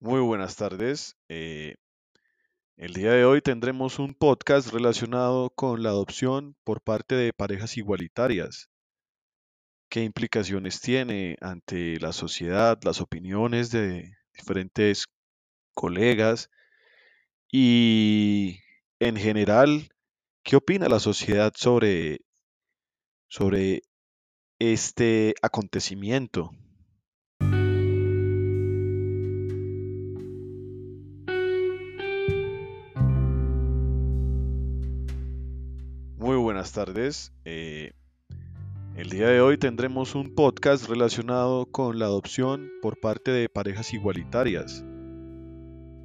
Muy buenas tardes. Eh, el día de hoy tendremos un podcast relacionado con la adopción por parte de parejas igualitarias. ¿Qué implicaciones tiene ante la sociedad, las opiniones de diferentes colegas y en general, qué opina la sociedad sobre, sobre este acontecimiento? Buenas tardes. Eh, el día de hoy tendremos un podcast relacionado con la adopción por parte de parejas igualitarias.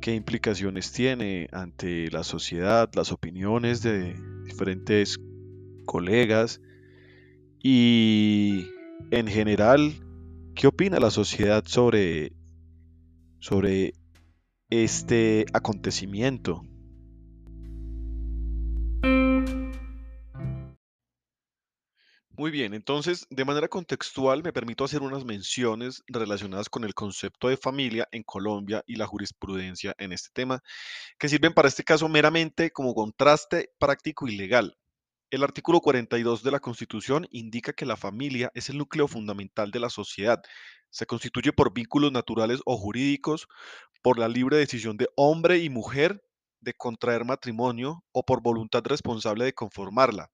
¿Qué implicaciones tiene ante la sociedad, las opiniones de diferentes colegas y en general, qué opina la sociedad sobre, sobre este acontecimiento? Muy bien, entonces, de manera contextual, me permito hacer unas menciones relacionadas con el concepto de familia en Colombia y la jurisprudencia en este tema, que sirven para este caso meramente como contraste práctico y legal. El artículo 42 de la Constitución indica que la familia es el núcleo fundamental de la sociedad. Se constituye por vínculos naturales o jurídicos, por la libre decisión de hombre y mujer de contraer matrimonio o por voluntad responsable de conformarla.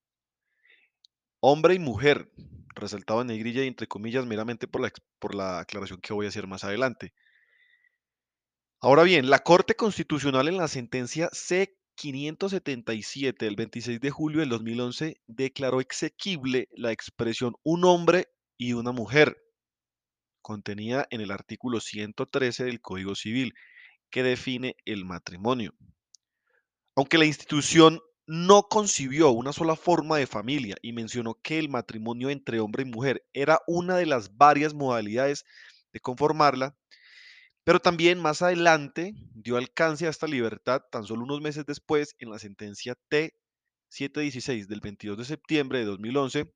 Hombre y mujer, resaltado en negrilla y entre comillas meramente por la, por la aclaración que voy a hacer más adelante. Ahora bien, la Corte Constitucional en la sentencia C-577 del 26 de julio del 2011 declaró exequible la expresión un hombre y una mujer, contenida en el artículo 113 del Código Civil, que define el matrimonio. Aunque la institución no concibió una sola forma de familia y mencionó que el matrimonio entre hombre y mujer era una de las varias modalidades de conformarla, pero también más adelante dio alcance a esta libertad tan solo unos meses después en la sentencia T-716 del 22 de septiembre de 2011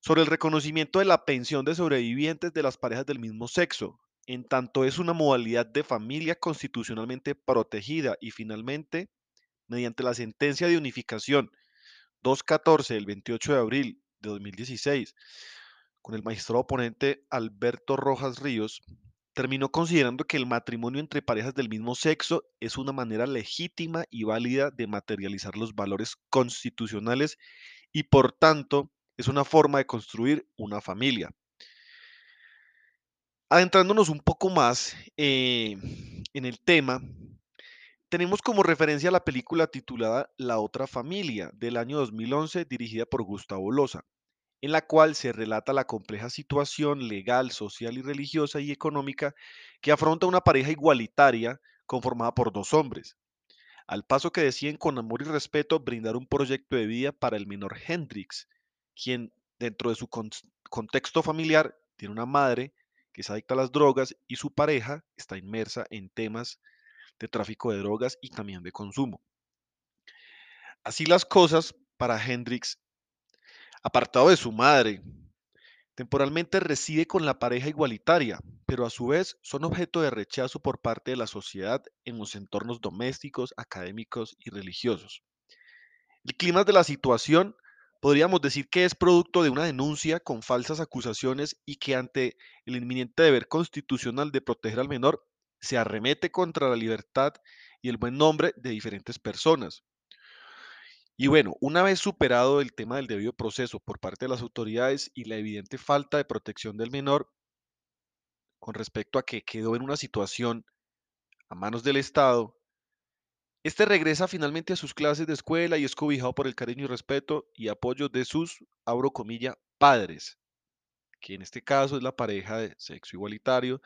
sobre el reconocimiento de la pensión de sobrevivientes de las parejas del mismo sexo, en tanto es una modalidad de familia constitucionalmente protegida y finalmente mediante la sentencia de unificación 214 del 28 de abril de 2016, con el magistrado oponente Alberto Rojas Ríos, terminó considerando que el matrimonio entre parejas del mismo sexo es una manera legítima y válida de materializar los valores constitucionales y por tanto es una forma de construir una familia. Adentrándonos un poco más eh, en el tema, tenemos como referencia la película titulada La otra familia del año 2011 dirigida por Gustavo Loza, en la cual se relata la compleja situación legal, social y religiosa y económica que afronta una pareja igualitaria conformada por dos hombres, al paso que deciden con amor y respeto brindar un proyecto de vida para el menor Hendrix, quien dentro de su con- contexto familiar tiene una madre que es adicta a las drogas y su pareja está inmersa en temas de tráfico de drogas y también de consumo. Así las cosas para Hendrix, apartado de su madre, temporalmente reside con la pareja igualitaria, pero a su vez son objeto de rechazo por parte de la sociedad en los entornos domésticos, académicos y religiosos. El clima de la situación podríamos decir que es producto de una denuncia con falsas acusaciones y que ante el inminente deber constitucional de proteger al menor, se arremete contra la libertad y el buen nombre de diferentes personas. Y bueno, una vez superado el tema del debido proceso por parte de las autoridades y la evidente falta de protección del menor con respecto a que quedó en una situación a manos del Estado, este regresa finalmente a sus clases de escuela y es cobijado por el cariño y respeto y apoyo de sus, abro comilla, padres, que en este caso es la pareja de sexo igualitario,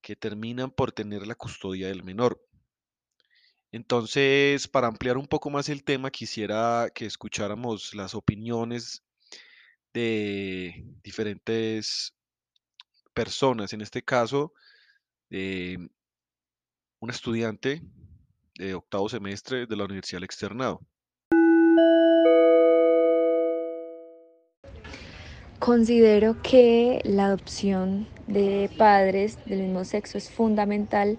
que terminan por tener la custodia del menor. Entonces, para ampliar un poco más el tema, quisiera que escucháramos las opiniones de diferentes personas, en este caso, de un estudiante de octavo semestre de la Universidad del Externado. Considero que la adopción de padres del mismo sexo es fundamental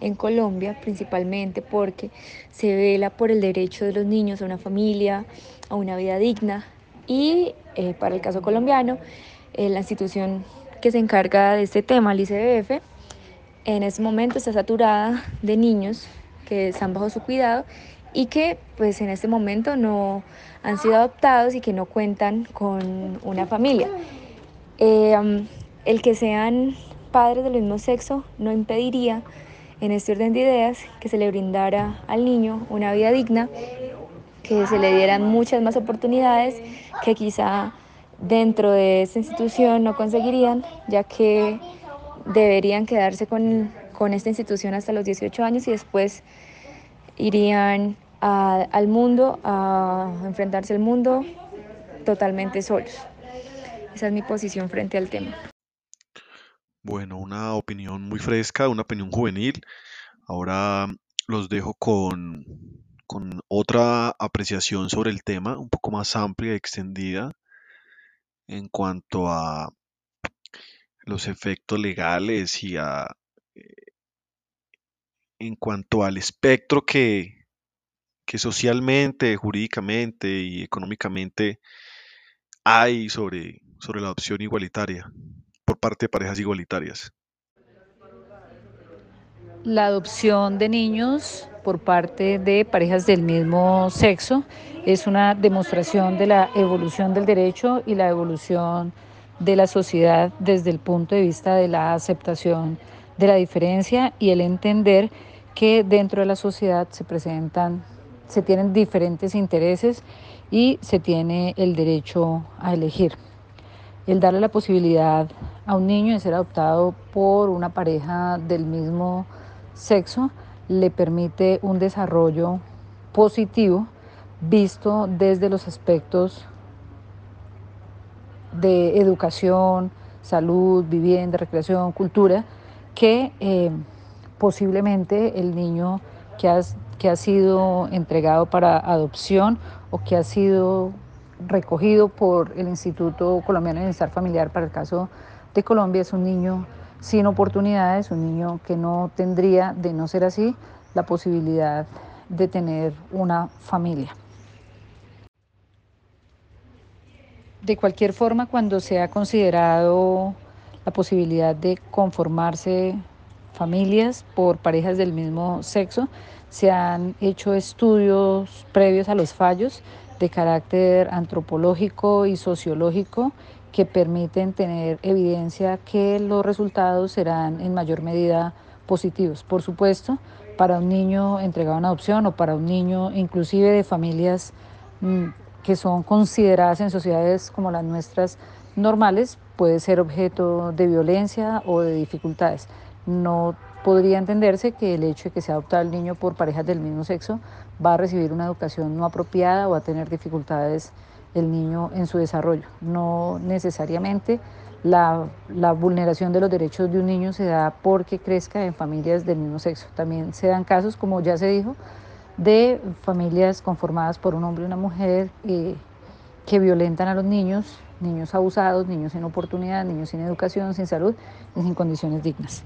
en Colombia, principalmente porque se vela por el derecho de los niños a una familia, a una vida digna y eh, para el caso colombiano, eh, la institución que se encarga de este tema, el ICBF, en ese momento está saturada de niños que están bajo su cuidado y que pues en este momento no han sido adoptados y que no cuentan con una familia. Eh, el que sean padres del mismo sexo no impediría en este orden de ideas que se le brindara al niño una vida digna, que se le dieran muchas más oportunidades que quizá dentro de esta institución no conseguirían, ya que deberían quedarse con, con esta institución hasta los 18 años y después irían a, al mundo, a enfrentarse al mundo totalmente solos. Esa es mi posición frente al tema. Bueno, una opinión muy fresca, una opinión juvenil. Ahora los dejo con, con otra apreciación sobre el tema, un poco más amplia y extendida en cuanto a los efectos legales y a, en cuanto al espectro que, socialmente, jurídicamente y económicamente hay sobre, sobre la adopción igualitaria por parte de parejas igualitarias. La adopción de niños por parte de parejas del mismo sexo es una demostración de la evolución del derecho y la evolución de la sociedad desde el punto de vista de la aceptación de la diferencia y el entender que dentro de la sociedad se presentan, se tienen diferentes intereses y se tiene el derecho a elegir. El darle la posibilidad a un niño de ser adoptado por una pareja del mismo sexo le permite un desarrollo positivo visto desde los aspectos de educación, salud, vivienda, recreación, cultura, que eh, posiblemente el niño que que ha sido entregado para adopción o que ha sido recogido por el Instituto Colombiano de Bienestar Familiar para el caso de Colombia es un niño sin oportunidades, un niño que no tendría, de no ser así, la posibilidad de tener una familia. De cualquier forma, cuando se ha considerado la posibilidad de conformarse familias por parejas del mismo sexo, se han hecho estudios previos a los fallos de carácter antropológico y sociológico que permiten tener evidencia que los resultados serán en mayor medida positivos. Por supuesto, para un niño entregado en adopción o para un niño inclusive de familias mm, que son consideradas en sociedades como las nuestras normales, puede ser objeto de violencia o de dificultades. No podría entenderse que el hecho de que sea adoptado el niño por parejas del mismo sexo va a recibir una educación no apropiada o a tener dificultades el niño en su desarrollo. No necesariamente la, la, vulneración de los derechos de un niño se da porque crezca en familias del mismo sexo. También se dan casos, como ya se dijo, de familias conformadas por un hombre y una mujer eh, que violentan a los niños, niños abusados, niños sin oportunidad, niños sin educación, sin salud y sin condiciones dignas.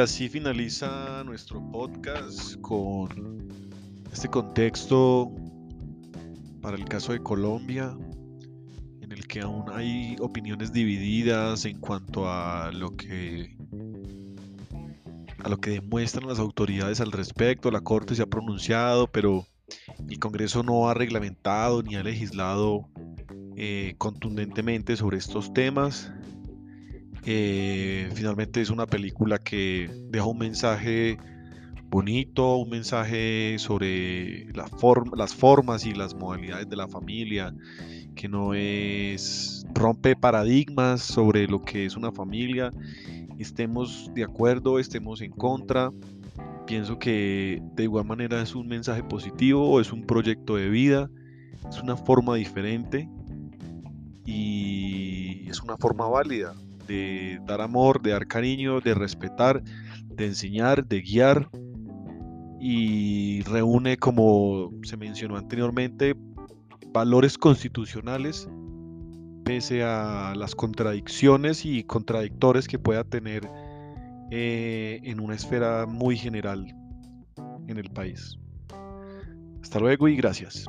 Así finaliza nuestro podcast con este contexto para el caso de Colombia, en el que aún hay opiniones divididas en cuanto a lo que a lo que demuestran las autoridades al respecto. La Corte se ha pronunciado, pero el Congreso no ha reglamentado ni ha legislado eh, contundentemente sobre estos temas. Eh, finalmente es una película que deja un mensaje bonito, un mensaje sobre la las formas y las modalidades de la familia, que no es rompe paradigmas sobre lo que es una familia, estemos de acuerdo, estemos en contra, Pienso que de igual manera es un mensaje positivo, es un proyecto de vida, es una forma diferente y es una forma válida de dar amor, de dar cariño, de respetar, de enseñar, de guiar y reúne, como se mencionó anteriormente, valores constitucionales pese a las contradicciones y contradictores que pueda tener eh, en una esfera muy general en el país. Hasta luego y gracias.